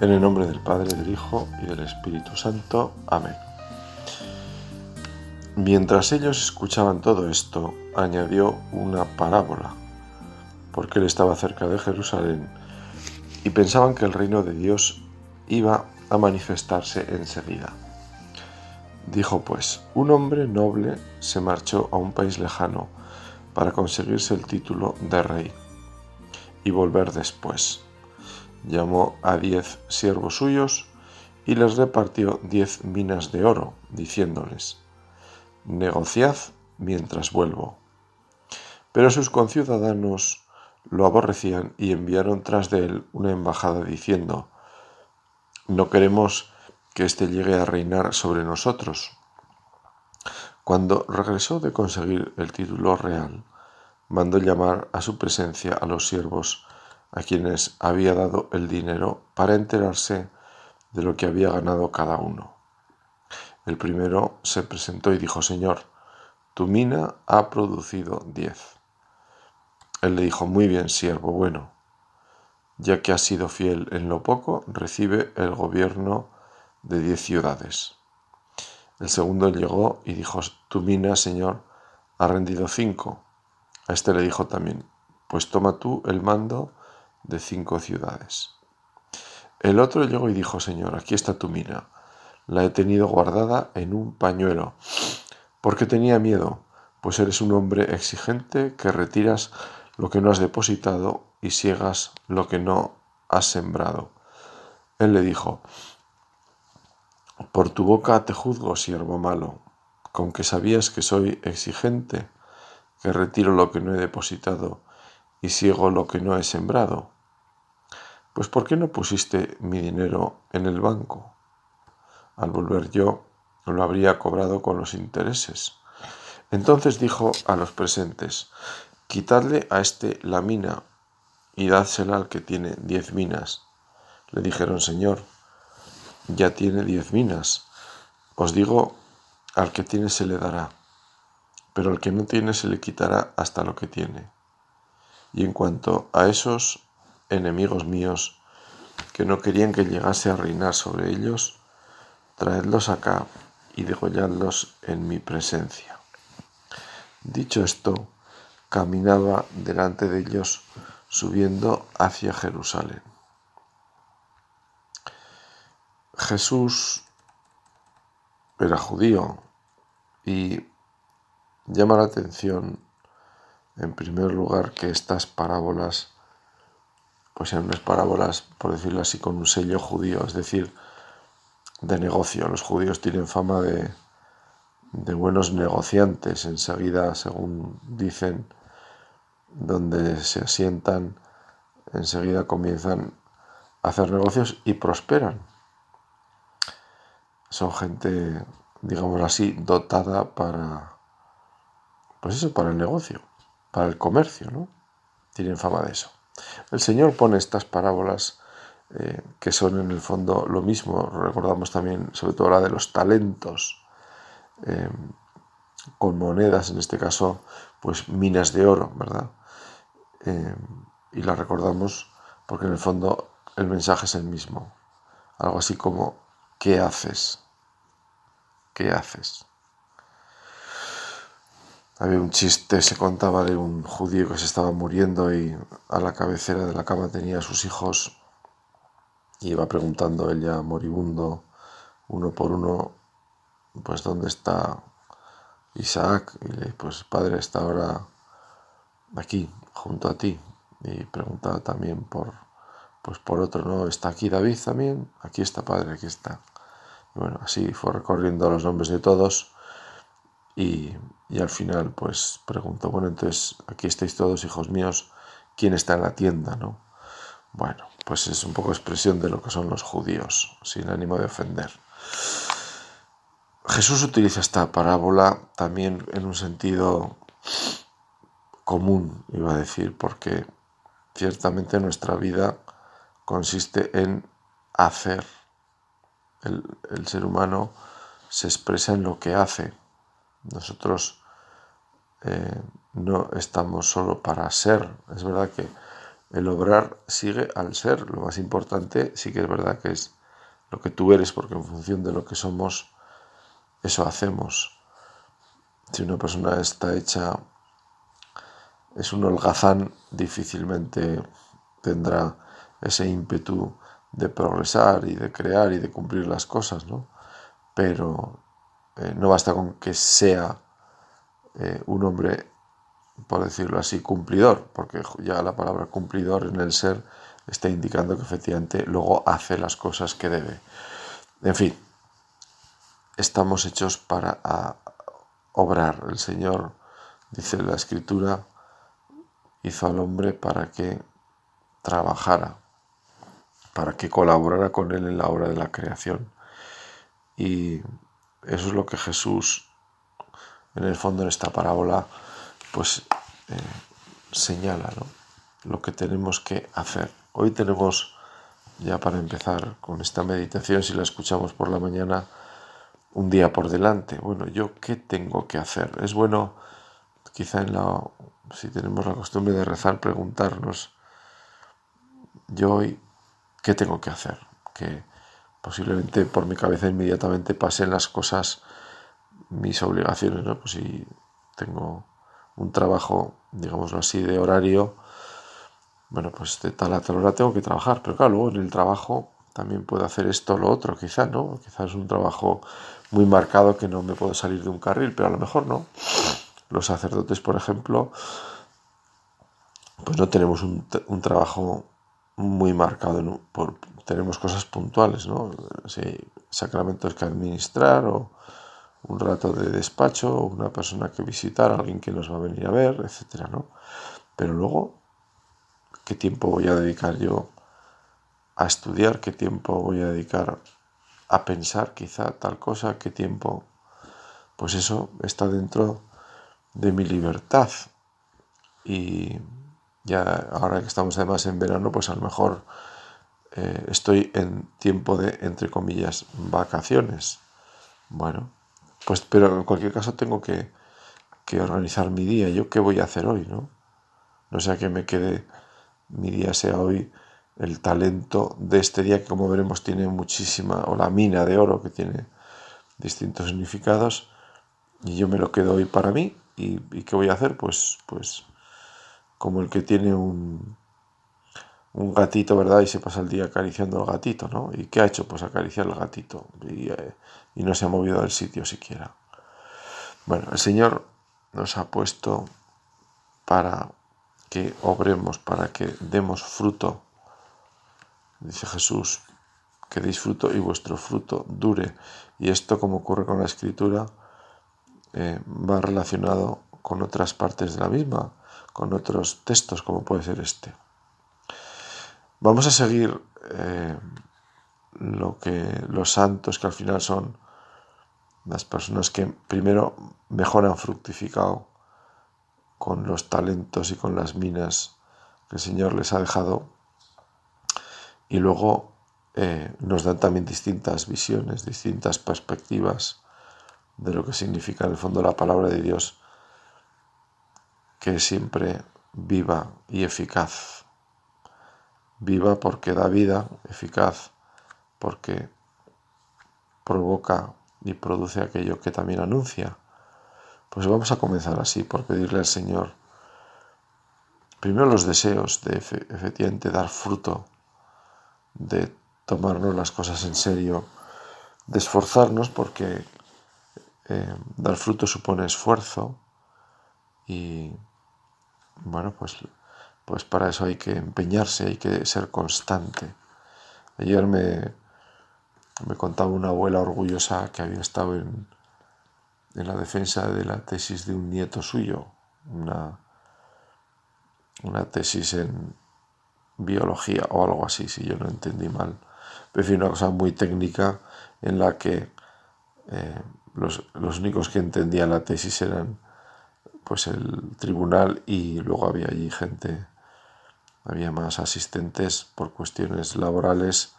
En el nombre del Padre, del Hijo y del Espíritu Santo. Amén. Mientras ellos escuchaban todo esto, añadió una parábola, porque él estaba cerca de Jerusalén y pensaban que el reino de Dios iba a manifestarse enseguida. Dijo pues, un hombre noble se marchó a un país lejano para conseguirse el título de rey y volver después llamó a diez siervos suyos y les repartió diez minas de oro, diciéndoles, negociad mientras vuelvo. Pero sus conciudadanos lo aborrecían y enviaron tras de él una embajada diciendo, no queremos que éste llegue a reinar sobre nosotros. Cuando regresó de conseguir el título real, mandó llamar a su presencia a los siervos a quienes había dado el dinero para enterarse de lo que había ganado cada uno. El primero se presentó y dijo, Señor, tu mina ha producido diez. Él le dijo, muy bien, siervo bueno, ya que has sido fiel en lo poco, recibe el gobierno de diez ciudades. El segundo llegó y dijo, tu mina, Señor, ha rendido cinco. A este le dijo también, pues toma tú el mando de cinco ciudades. El otro llegó y dijo, Señor, aquí está tu mina. La he tenido guardada en un pañuelo, porque tenía miedo, pues eres un hombre exigente que retiras lo que no has depositado y ciegas lo que no has sembrado. Él le dijo, por tu boca te juzgo, siervo malo, con que sabías que soy exigente, que retiro lo que no he depositado y ciego lo que no he sembrado. Pues ¿por qué no pusiste mi dinero en el banco? Al volver yo lo habría cobrado con los intereses. Entonces dijo a los presentes, quitadle a este la mina y dádsela al que tiene diez minas. Le dijeron, Señor, ya tiene diez minas. Os digo, al que tiene se le dará, pero al que no tiene se le quitará hasta lo que tiene. Y en cuanto a esos enemigos míos que no querían que llegase a reinar sobre ellos, traedlos acá y degolladlos en mi presencia. Dicho esto, caminaba delante de ellos subiendo hacia Jerusalén. Jesús era judío y llama la atención en primer lugar que estas parábolas pues en unas parábolas, por decirlo así, con un sello judío, es decir, de negocio. Los judíos tienen fama de, de buenos negociantes, enseguida, según dicen, donde se asientan, enseguida comienzan a hacer negocios y prosperan. Son gente, digamos así, dotada para, pues eso, para el negocio, el comercio, ¿no? Tienen fama de eso. El Señor pone estas parábolas eh, que son en el fondo lo mismo. Recordamos también, sobre todo la de los talentos, eh, con monedas, en este caso, pues minas de oro, ¿verdad? Eh, y la recordamos porque en el fondo el mensaje es el mismo. Algo así como, ¿qué haces? ¿Qué haces? Había un chiste, se contaba de un judío que se estaba muriendo y a la cabecera de la cama tenía a sus hijos. Y iba preguntando ella moribundo uno por uno, pues dónde está Isaac y le pues padre está ahora aquí junto a ti. Y preguntaba también por pues por otro no está aquí David también aquí está padre aquí está. Bueno así fue recorriendo los nombres de todos y, al final pues pregunto, bueno, entonces aquí estáis todos, hijos míos, ¿quién está en la tienda? ¿no? Bueno, pues es un poco expresión de lo que son los judíos, sin ánimo de ofender. Jesús utiliza esta parábola también en un sentido común, iba a decir, porque ciertamente nuestra vida consiste en hacer. El ser humano se expresa en lo que hace. Nosotros eh, no estamos solo para ser. Es verdad que el obrar sigue al ser. Lo más importante sí que es verdad que es lo que tú eres, porque en función de lo que somos, eso hacemos. Si una persona está hecha, es un holgazán, difícilmente tendrá ese ímpetu de progresar y de crear y de cumplir las cosas, ¿no? Pero eh, no basta con que sea eh, un hombre, por decirlo así, cumplidor, porque ya la palabra cumplidor en el ser está indicando que efectivamente luego hace las cosas que debe. En fin, estamos hechos para obrar. El Señor, dice la Escritura, hizo al hombre para que trabajara, para que colaborara con él en la obra de la creación. Y eso es lo que Jesús, en el fondo, en esta parábola, pues eh, señala, Lo que tenemos que hacer. Hoy tenemos, ya para empezar con esta meditación, si la escuchamos por la mañana, un día por delante. Bueno, ¿yo qué tengo que hacer? Es bueno, quizá en la, si tenemos la costumbre de rezar, preguntarnos, yo hoy, ¿qué tengo que hacer? Que posiblemente por mi cabeza inmediatamente pasen las cosas, mis obligaciones, ¿no? Pues si tengo un trabajo, digámoslo así, de horario, bueno, pues de tal a tal hora tengo que trabajar, pero claro, luego en el trabajo también puedo hacer esto o lo otro, quizás, ¿no? Quizás es un trabajo muy marcado que no me puedo salir de un carril, pero a lo mejor no. Los sacerdotes, por ejemplo, pues no tenemos un, un trabajo muy marcado, por, tenemos cosas puntuales, ¿no? sacramentos que administrar o un rato de despacho, o una persona que visitar, alguien que nos va a venir a ver, etcétera, ¿no? Pero luego, ¿qué tiempo voy a dedicar yo a estudiar? ¿Qué tiempo voy a dedicar a pensar quizá tal cosa? ¿Qué tiempo? Pues eso está dentro de mi libertad. Y ya ahora que estamos además en verano, pues a lo mejor eh, estoy en tiempo de, entre comillas, vacaciones. Bueno, pues pero en cualquier caso tengo que, que organizar mi día. ¿Yo qué voy a hacer hoy? No, no sea que me quede, mi día sea hoy el talento de este día que como veremos tiene muchísima, o la mina de oro que tiene distintos significados, y yo me lo quedo hoy para mí, y, y ¿qué voy a hacer? Pues, pues como el que tiene un, un gatito, ¿verdad? Y se pasa el día acariciando al gatito, ¿no? ¿Y qué ha hecho? Pues acariciar al gatito y, eh, y no se ha movido del sitio siquiera. Bueno, el Señor nos ha puesto para que obremos, para que demos fruto. Dice Jesús, que deis fruto y vuestro fruto dure. Y esto, como ocurre con la escritura, eh, va relacionado con otras partes de la misma con otros textos como puede ser este. Vamos a seguir eh, lo que los santos, que al final son las personas que primero mejor han fructificado con los talentos y con las minas que el Señor les ha dejado, y luego eh, nos dan también distintas visiones, distintas perspectivas de lo que significa en el fondo la palabra de Dios que es siempre viva y eficaz. Viva porque da vida, eficaz porque provoca y produce aquello que también anuncia. Pues vamos a comenzar así, por pedirle al Señor, primero los deseos de efectivamente dar fruto, de tomarnos las cosas en serio, de esforzarnos porque eh, dar fruto supone esfuerzo y bueno, pues, pues para eso hay que empeñarse, hay que ser constante. Ayer me, me contaba una abuela orgullosa que había estado en, en la defensa de la tesis de un nieto suyo, una, una tesis en biología o algo así, si yo no entendí mal. Pero una cosa muy técnica en la que eh, los, los únicos que entendían la tesis eran pues el tribunal y luego había allí gente, había más asistentes por cuestiones laborales.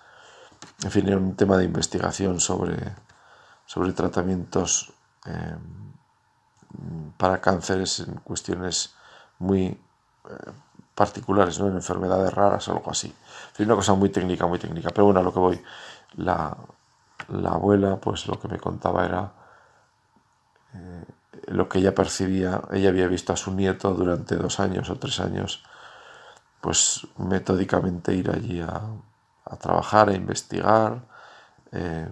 En fin, era un tema de investigación sobre, sobre tratamientos em, para cánceres en cuestiones muy eh, particulares, ¿no? En enfermedades raras o algo así. Es una cosa muy técnica, muy técnica. Pero bueno, a lo que voy, la, abuela, pues lo que me contaba era eh, lo que ella percibía. Ella había visto a su nieto durante dos años o tres años, pues metódicamente ir allí a, trabajar, a investigar, eh,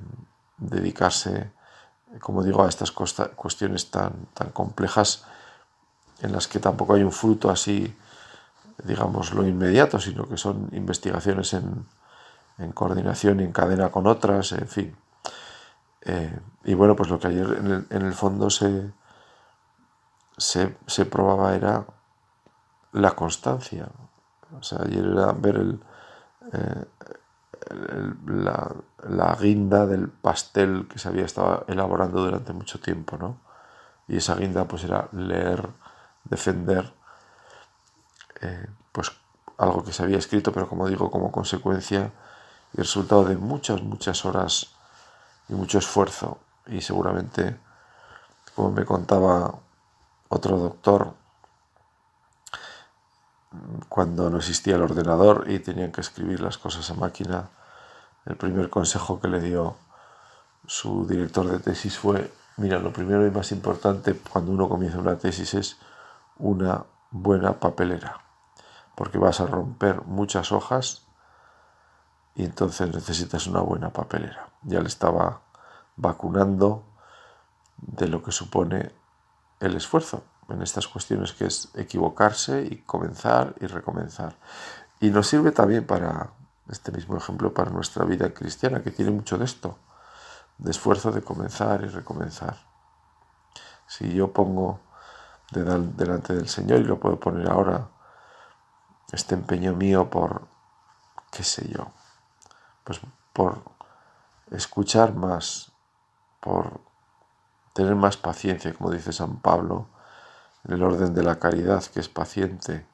dedicarse, como digo, a estas cuestiones tan, tan complejas en las que tampoco hay un fruto así, digamos, lo inmediato, sino que son investigaciones en, coordinación y en cadena con otras, en fin. Eh, y bueno, pues lo que ayer en el, fondo se, se, probaba era la constancia. O sea, ayer era ver eh, la, la, guinda del pastel que se había estado elaborando durante mucho tiempo, ¿no? Y esa guinda pues era leer defender eh, pues algo que se había escrito, pero como digo, como consecuencia y resultado de muchas, muchas horas y mucho esfuerzo. Y seguramente, como me contaba otro doctor, cuando no existía el ordenador y tenían que escribir las cosas a máquina, el primer consejo que le dio su director de tesis fue, mira, lo primero y más importante cuando uno comienza una tesis es una buena papelera, porque vas a romper muchas hojas y entonces necesitas una buena papelera. Ya le estaba vacunando de lo que supone el esfuerzo en estas cuestiones que es equivocarse y comenzar y recomenzar. Y nos sirve también para este mismo ejemplo para nuestra vida cristiana, que tiene mucho de esto, de esfuerzo de comenzar y recomenzar. Si yo pongo delante del Señor y lo puedo poner ahora, este empeño mío por, qué sé yo, pues por escuchar más, por tener más paciencia, como dice San Pablo, el orden de la caridad, que es paciente,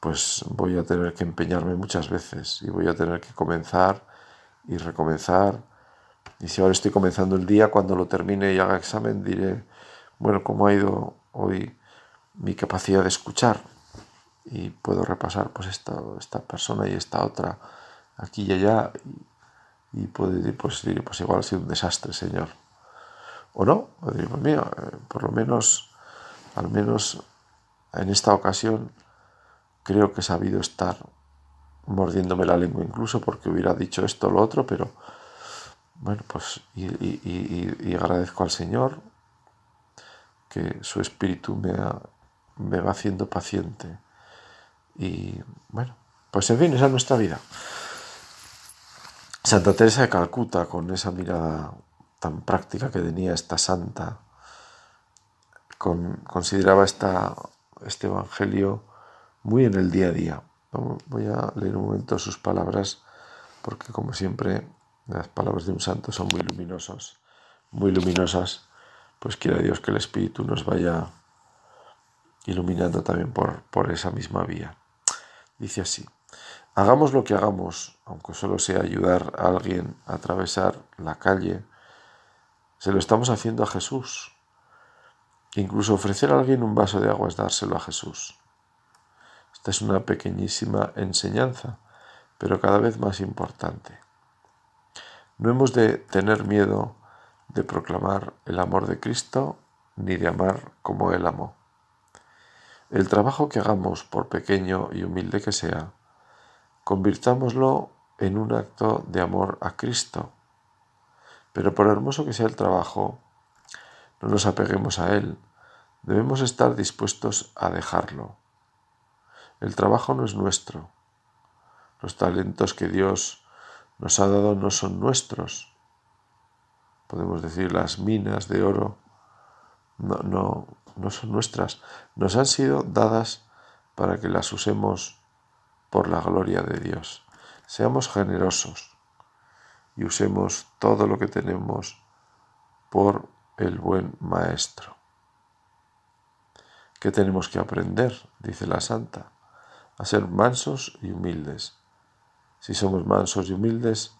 pues voy a tener que empeñarme muchas veces y voy a tener que comenzar y recomenzar. Y si ahora estoy comenzando el día, cuando lo termine y haga examen, diré, bueno, ¿cómo ha ido hoy mi capacidad de escuchar y puedo repasar pues esta, esta persona y esta otra aquí y allá y, puedo decir pues, pues igual ha sido un desastre señor o no o pues mira eh, por lo menos al menos en esta ocasión creo que he sabido estar mordiéndome la lengua incluso porque hubiera dicho esto o lo otro pero bueno pues y agradezco al Señor que su espíritu me, me va haciendo paciente. Y bueno, pues en fin, esa es nuestra vida. Santa Teresa de Calcuta, con esa mirada tan práctica que tenía esta santa, consideraba esta, este Evangelio muy en el día a día. Voy a leer un momento sus palabras, porque como siempre, las palabras de un santo son muy luminosas, muy luminosas pues quiera Dios que el Espíritu nos vaya iluminando también por, por esa misma vía. Dice así, hagamos lo que hagamos, aunque solo sea ayudar a alguien a atravesar la calle, se lo estamos haciendo a Jesús. Incluso ofrecer a alguien un vaso de agua es dárselo a Jesús. Esta es una pequeñísima enseñanza, pero cada vez más importante. No hemos de tener miedo de proclamar el amor de Cristo ni de amar como Él amó. El trabajo que hagamos, por pequeño y humilde que sea, convirtámoslo en un acto de amor a Cristo. Pero por hermoso que sea el trabajo, no nos apeguemos a Él, debemos estar dispuestos a dejarlo. El trabajo no es nuestro. Los talentos que Dios nos ha dado no son nuestros podemos decir las minas de oro, no, no, no son nuestras, nos han sido dadas para que las usemos por la gloria de Dios. Seamos generosos y usemos todo lo que tenemos por el buen Maestro. ¿Qué tenemos que aprender? Dice la Santa, a ser mansos y humildes. Si somos mansos y humildes,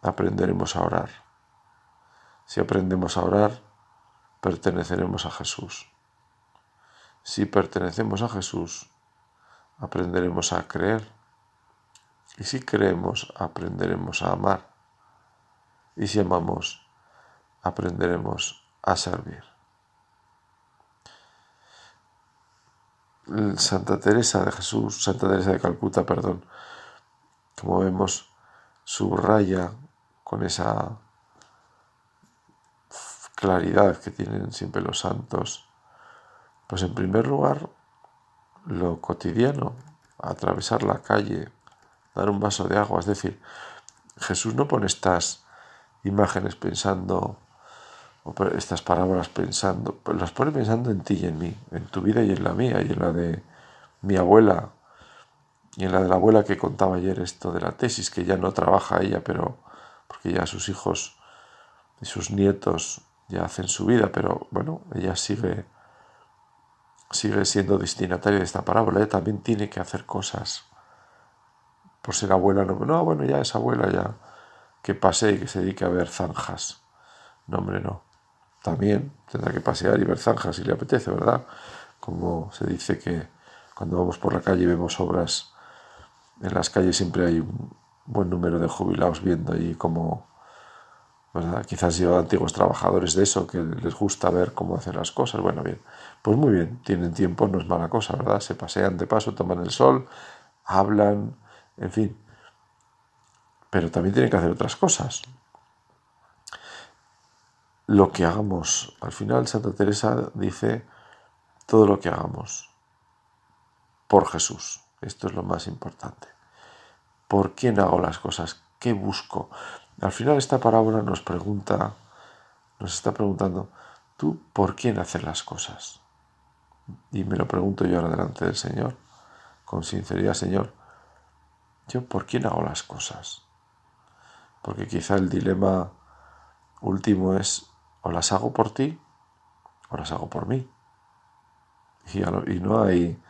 aprenderemos a orar. Si aprendemos a orar, perteneceremos a Jesús. Si pertenecemos a Jesús, aprenderemos a creer. Y si creemos, aprenderemos a amar. Y si amamos, aprenderemos a servir. Santa Teresa de Jesús, Santa Teresa de Calcuta, perdón, como vemos, subraya con esa claridad que tienen siempre los santos, pues en primer lugar, lo cotidiano, atravesar la calle, dar un vaso de agua, es decir, Jesús no pone estas imágenes pensando, estas parábolas pensando, las pone pensando en ti y en mí, en tu vida y en la mía y en la de mi abuela y en la de la abuela que contaba ayer esto de la tesis, que ya no trabaja ella, pero porque ya sus hijos y sus nietos ya hacen su vida, pero bueno, ella sigue sigue siendo destinataria de esta parábola, ella también tiene que hacer cosas por ser abuela, no, no bueno, ya es abuela, ya que pase y que se dedique a ver zanjas. No, hombre, no. También tendrá que pasear y ver zanjas si le apetece, ¿verdad? Como se dice que cuando vamos por la calle vemos obras, en las calles siempre hay un buen número de jubilados viendo ahí como Quizás yo antiguos trabajadores de eso, que les gusta ver cómo hacen las cosas. Bueno, bien, pues muy bien, tienen tiempo, no es mala cosa, ¿verdad? Se pasean de paso, toman el sol, hablan, en fin. Pero también tienen que hacer otras cosas. Lo que hagamos, al final Santa Teresa dice, todo lo que hagamos por Jesús. Esto es lo más importante. ¿Por quién hago las cosas? ¿Qué busco? Al final esta parábola nos pregunta, nos está preguntando, ¿tú por quién haces las cosas? Y me lo pregunto yo ahora delante del Señor, con sinceridad, Señor, ¿yo por quién hago las cosas? Porque quizá el dilema último es, o las hago por ti, o las hago por mí. Y, no hay,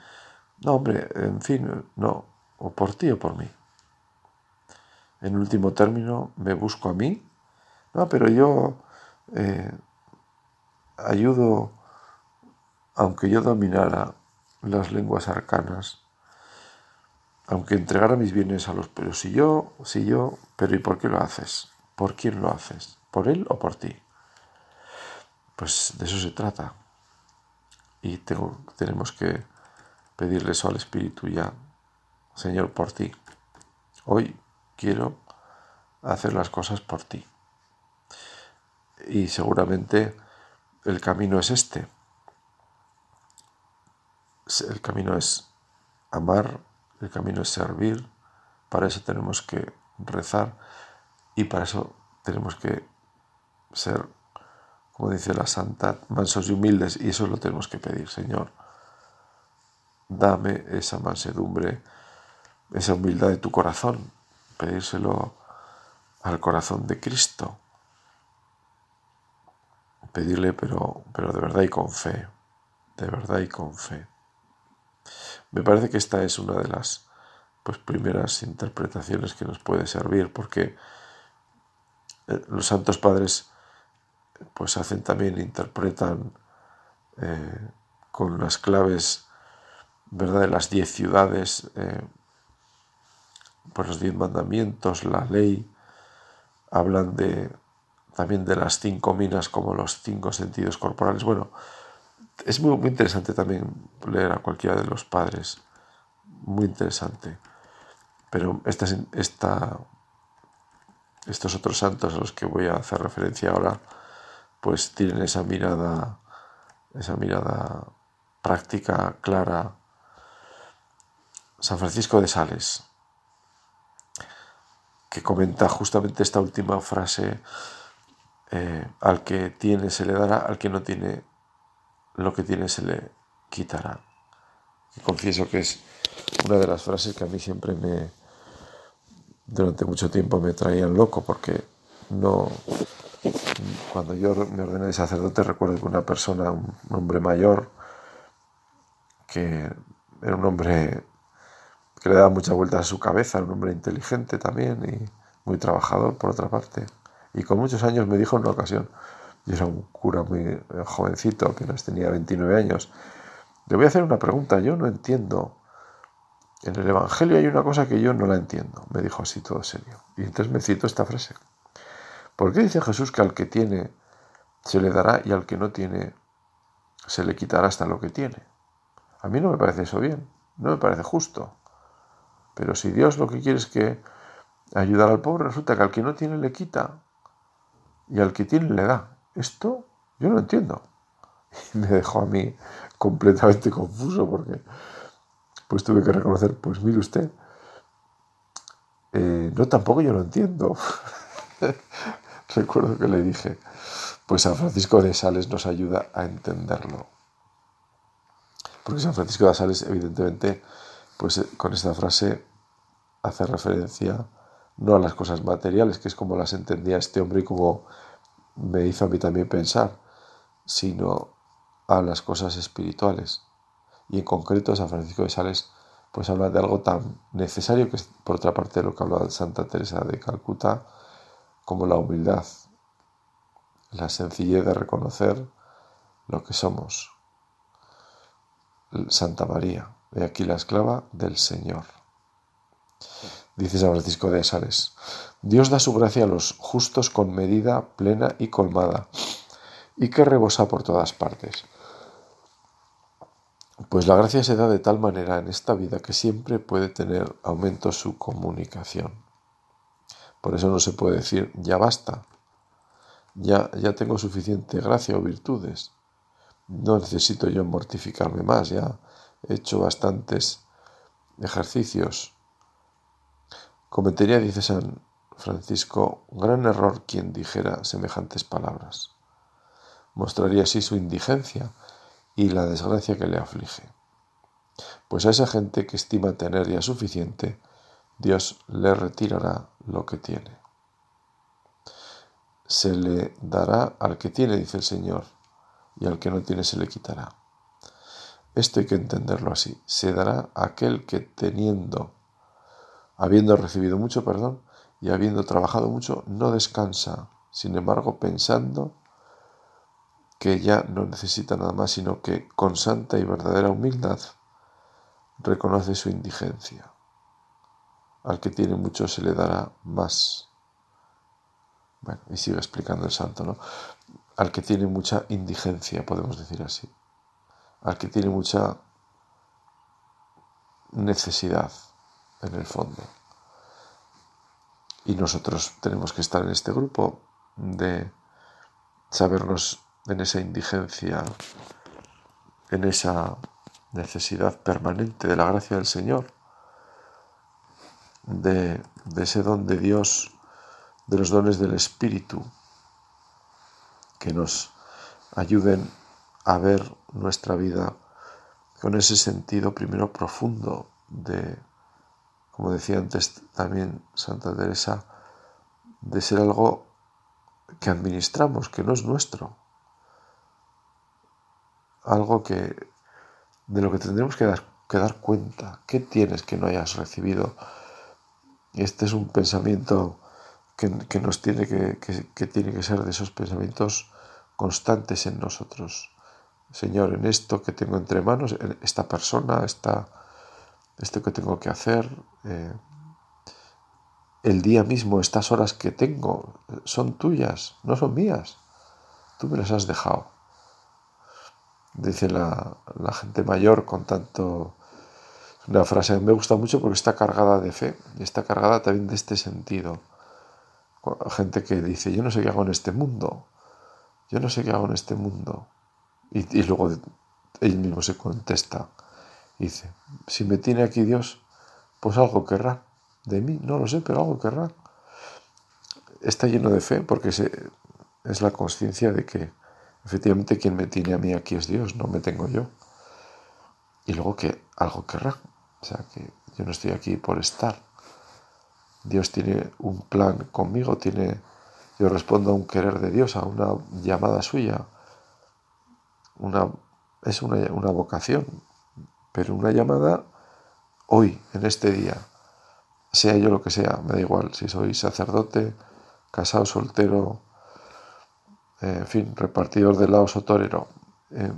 no hombre, en fin, no, o por ti o por mí en último término me busco a mí. No, pero yo eh, ayudo, aunque yo dominara las lenguas arcanas, aunque entregara mis bienes a los, pero si yo, si yo, pero ¿y por qué lo haces? ¿Por quién lo haces? ¿Por él o por ti? Pues de eso se trata. Y tenemos que pedirle eso al Espíritu ya, Señor, por ti. Hoy quiero hacer las cosas por ti. Y seguramente el camino es este. El camino es amar, el camino es servir, para eso tenemos que rezar y para eso tenemos que ser, como dice la santa, mansos y humildes y eso lo tenemos que pedir, Señor. Dame esa mansedumbre, esa humildad de tu corazón, pedírselo al corazón de Cristo. Pedirle, pero, pero de verdad y con fe, de verdad y con fe. Me parece que esta es una de las pues, primeras interpretaciones que nos puede servir, porque eh, los santos padres pues hacen también, interpretan eh, con las claves ¿verdad? de las diez ciudades, eh, pues los diez mandamientos, la ley, hablan de también de las cinco minas como los cinco sentidos corporales. Bueno, es muy, muy interesante también leer a cualquiera de los padres, muy interesante. Pero esta, esta, estos otros santos a los que voy a hacer referencia ahora, pues tienen esa mirada, esa mirada práctica, clara. San Francisco de Sales, que comenta justamente esta última frase, eh, al que tiene se le dará, al que no tiene lo que tiene se le quitará. Y confieso que es una de las frases que a mí siempre me, durante mucho tiempo me traían loco, porque no, cuando yo me ordené de sacerdote recuerdo que una persona, un hombre mayor, que era un hombre que le daba muchas vueltas a su cabeza, un hombre inteligente también y muy trabajador por otra parte. Y con muchos años me dijo en una ocasión, yo era un cura muy eh, jovencito, apenas tenía 29 años, le voy a hacer una pregunta, yo no entiendo en el Evangelio hay una cosa que yo no la entiendo, me dijo así todo serio. Y entonces me cito esta frase. ¿Por qué dice Jesús que al que tiene se le dará y al que no tiene se le quitará hasta lo que tiene? A mí no me parece eso bien, no me parece justo. Pero si Dios lo que quiere es que ayudar al pobre, resulta que al que no tiene le quita y al que tiene le da. Esto yo no entiendo. Y me dejó a mí completamente confuso porque pues tuve que reconocer, pues mire usted, eh, no tampoco yo lo entiendo. Recuerdo que le dije, pues San Francisco de Sales nos ayuda a entenderlo. Porque San Francisco de Sales, evidentemente, pues eh, con esta frase hace referencia no a las cosas materiales, que es como las entendía este hombre y como me hizo a mí también pensar, sino a las cosas espirituales. Y en concreto San Francisco de Sales pues habla de algo tan necesario que es por otra parte lo que hablaba Santa Teresa de Calcuta como la humildad, la sencillez de reconocer lo que somos. Santa María, de aquí la esclava del Señor. Dice San Francisco de Sales, Dios da su gracia a los justos con medida plena y colmada, y que rebosa por todas partes. Pues la gracia se da de tal manera en esta vida que siempre puede tener aumento su comunicación. Por eso no se puede decir ya basta, ya, ya tengo suficiente gracia o virtudes, no necesito yo mortificarme más, ya he hecho bastantes ejercicios. Cometería, dice San Francisco, gran error quien dijera semejantes palabras. Mostraría así su indigencia y la desgracia que le aflige. Pues a esa gente que estima tener ya suficiente, Dios le retirará lo que tiene. Se le dará al que tiene, dice el Señor, y al que no tiene se le quitará. Esto hay que entenderlo así. Se dará a aquel que teniendo, habiendo recibido mucho perdón y habiendo trabajado mucho, no descansa, sin embargo pensando que ya no necesita nada más, sino que con santa y verdadera humildad reconoce su indigencia. Al que tiene mucho se le dará más. Bueno, y sigue explicando el santo, ¿no? Al que tiene mucha indigencia, podemos decir así. Al que tiene mucha necesidad, en el fondo. Y nosotros tenemos que estar en este grupo de sabernos en esa indigencia, en esa necesidad permanente de la gracia del Señor, de, ese don de Dios, de los dones del Espíritu, que nos ayuden a ver nuestra vida con ese sentido primero profundo de, como decía antes también Santa Teresa, de ser algo que administramos, que no es nuestro, algo que de lo que tendremos que dar, que dar cuenta. ¿Qué tienes que no hayas recibido? Este es un pensamiento que, nos tiene que, que, tiene que ser de esos pensamientos constantes en nosotros. Señor, en esto que tengo entre manos, en esta persona, esta, esto que tengo que hacer, eh, el día mismo, estas horas que tengo, son tuyas, no son mías. Tú me las has dejado dice la, gente mayor con tanto... Una frase me gusta mucho porque está cargada de fe y está cargada también de este sentido. Gente que dice, yo no sé qué hago en este mundo, yo no sé qué hago en este mundo. Y, luego él mismo se contesta, dice, si me tiene aquí Dios, pues algo querrá. De mí, no lo sé, pero algo querrá. Está lleno de fe porque es la conciencia de que Efectivamente, quien me tiene a mí aquí es Dios, no me tengo yo. Y luego que algo querrá. O sea, que yo no estoy aquí por estar. Dios tiene un plan conmigo, tiene, yo respondo a un querer de Dios, a una llamada suya. Una, es una, una vocación, pero una llamada hoy, en este día, sea yo lo que sea, me da igual si soy sacerdote, casado, soltero, eh, en fin, repartidor de laos o torero, eh,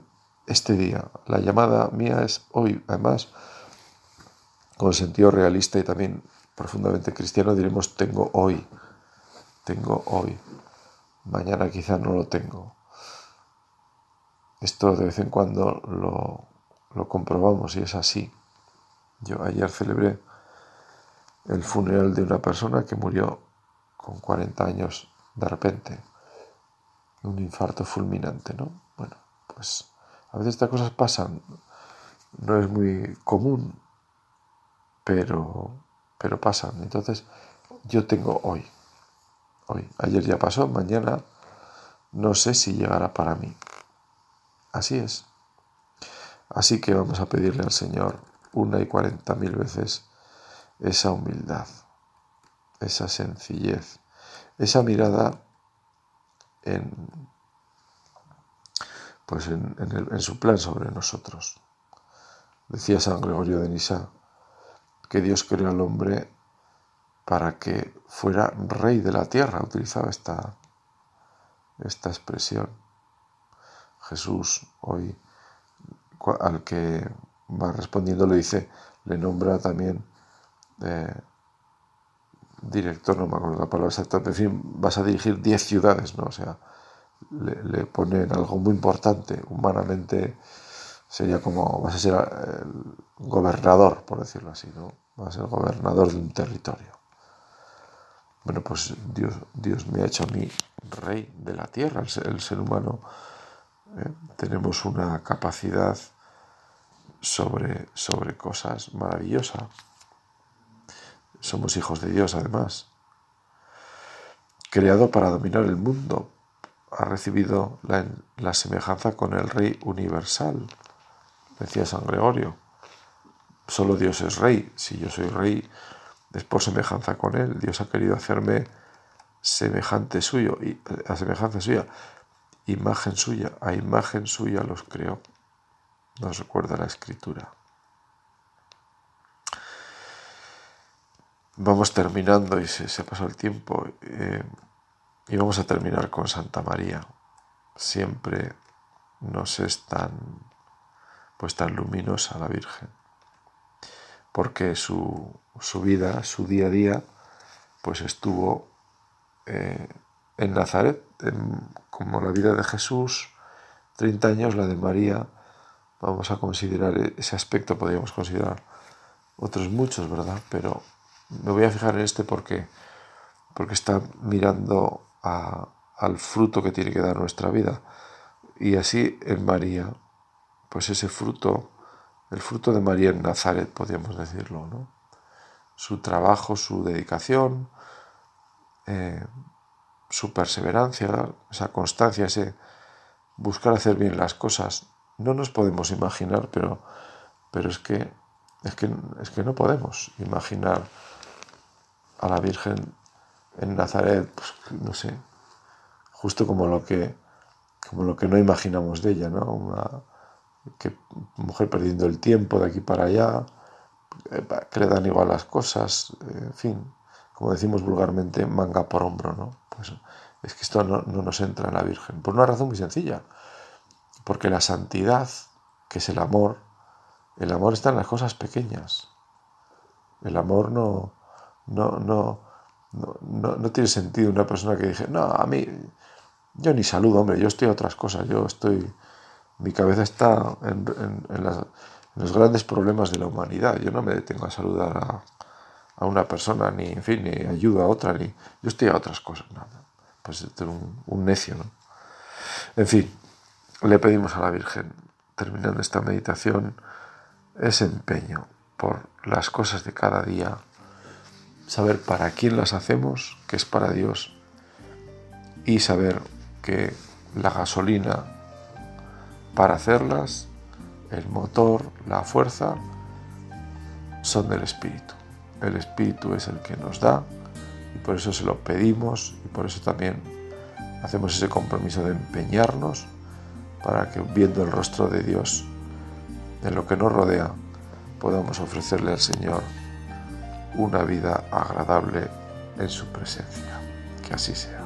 este día. La llamada mía es hoy, además, con sentido realista y también profundamente cristiano diremos tengo hoy, tengo hoy, mañana quizá no lo tengo. Esto de vez en cuando lo, lo comprobamos y es así. Yo ayer celebré el funeral de una persona que murió con 40 años de repente, un infarto fulminante, ¿no? Bueno, pues a veces estas cosas pasan, no es muy común, pero, pero pasan. Entonces, yo tengo hoy, hoy, ayer ya pasó, mañana no sé si llegará para mí. Así es. Así que vamos a pedirle al Señor una y cuarenta mil veces esa humildad, esa sencillez, esa mirada en, pues en, su plan sobre nosotros. Decía San Gregorio de Nisa que Dios creó al hombre para que fuera rey de la tierra, utilizaba esta, esta expresión. Jesús hoy al que va respondiendo le dice, le nombra también eh, director, no me acuerdo la palabra exacta, en fin, vas a dirigir 10 ciudades, ¿no? O sea, le, le ponen algo muy importante, humanamente sería como, vas a ser el gobernador, por decirlo así, ¿no? Vas a ser gobernador de un territorio. Bueno, pues Dios, Dios me ha hecho a mí rey de la tierra, el ser, humano. ¿eh? Tenemos una capacidad sobre, sobre cosas maravillosas. Somos hijos de Dios, además. Creado para dominar el mundo, ha recibido la, semejanza con el Rey universal, decía San Gregorio. Solo Dios es Rey. Si yo soy Rey, es por semejanza con Él. Dios ha querido hacerme semejante suyo, y a semejanza suya, imagen suya, a imagen suya los creó. Nos recuerda la escritura. Vamos terminando y se, pasó el tiempo. Eh, y vamos a terminar con Santa María. Siempre nos es tan, pues tan luminosa la Virgen. Porque su, vida, su día a día, pues estuvo eh, en Nazaret, como la vida de Jesús, 30 años, la de María, vamos a considerar ese aspecto, podríamos considerar otros muchos, ¿verdad? Pero me voy a fijar en este porque, porque está mirando al fruto que tiene que dar nuestra vida. Y así en María, pues ese fruto, el fruto de María en Nazaret, podríamos decirlo, ¿no? Su trabajo, su dedicación, eh, su perseverancia, esa constancia, ese buscar hacer bien las cosas, no nos podemos imaginar, pero, pero es, que, es, que, es que no podemos imaginar a la Virgen en Nazaret, pues, no sé, justo como lo que, como lo que no imaginamos de ella, ¿no? Que, mujer perdiendo el tiempo de aquí para allá, eh, que le dan igual las cosas, en fin, como decimos vulgarmente, manga por hombro, ¿no? Pues es que esto no, no nos entra en la Virgen, por una razón muy sencilla porque la santidad, que es el amor, el amor está en las cosas pequeñas. El amor no, no, no, no, tiene sentido una persona que dice, no, a mí, yo ni saludo, hombre, yo estoy a otras cosas, yo estoy, mi cabeza está en, los grandes problemas de la humanidad, yo no me detengo a saludar a, una persona, ni, en fin, ni ayudo a otra, ni, yo estoy a otras cosas, nada. Pues un, un necio, ¿no? En fin, le pedimos a la Virgen, terminando esta meditación, ese empeño por las cosas de cada día, saber para quién las hacemos, que es para Dios, y saber que la gasolina para hacerlas, el motor, la fuerza, son del Espíritu. El Espíritu es el que nos da y por eso se lo pedimos y por eso también hacemos ese compromiso de empeñarnos para que viendo el rostro de Dios en lo que nos rodea, podamos ofrecerle al Señor una vida agradable en su presencia. Que así sea.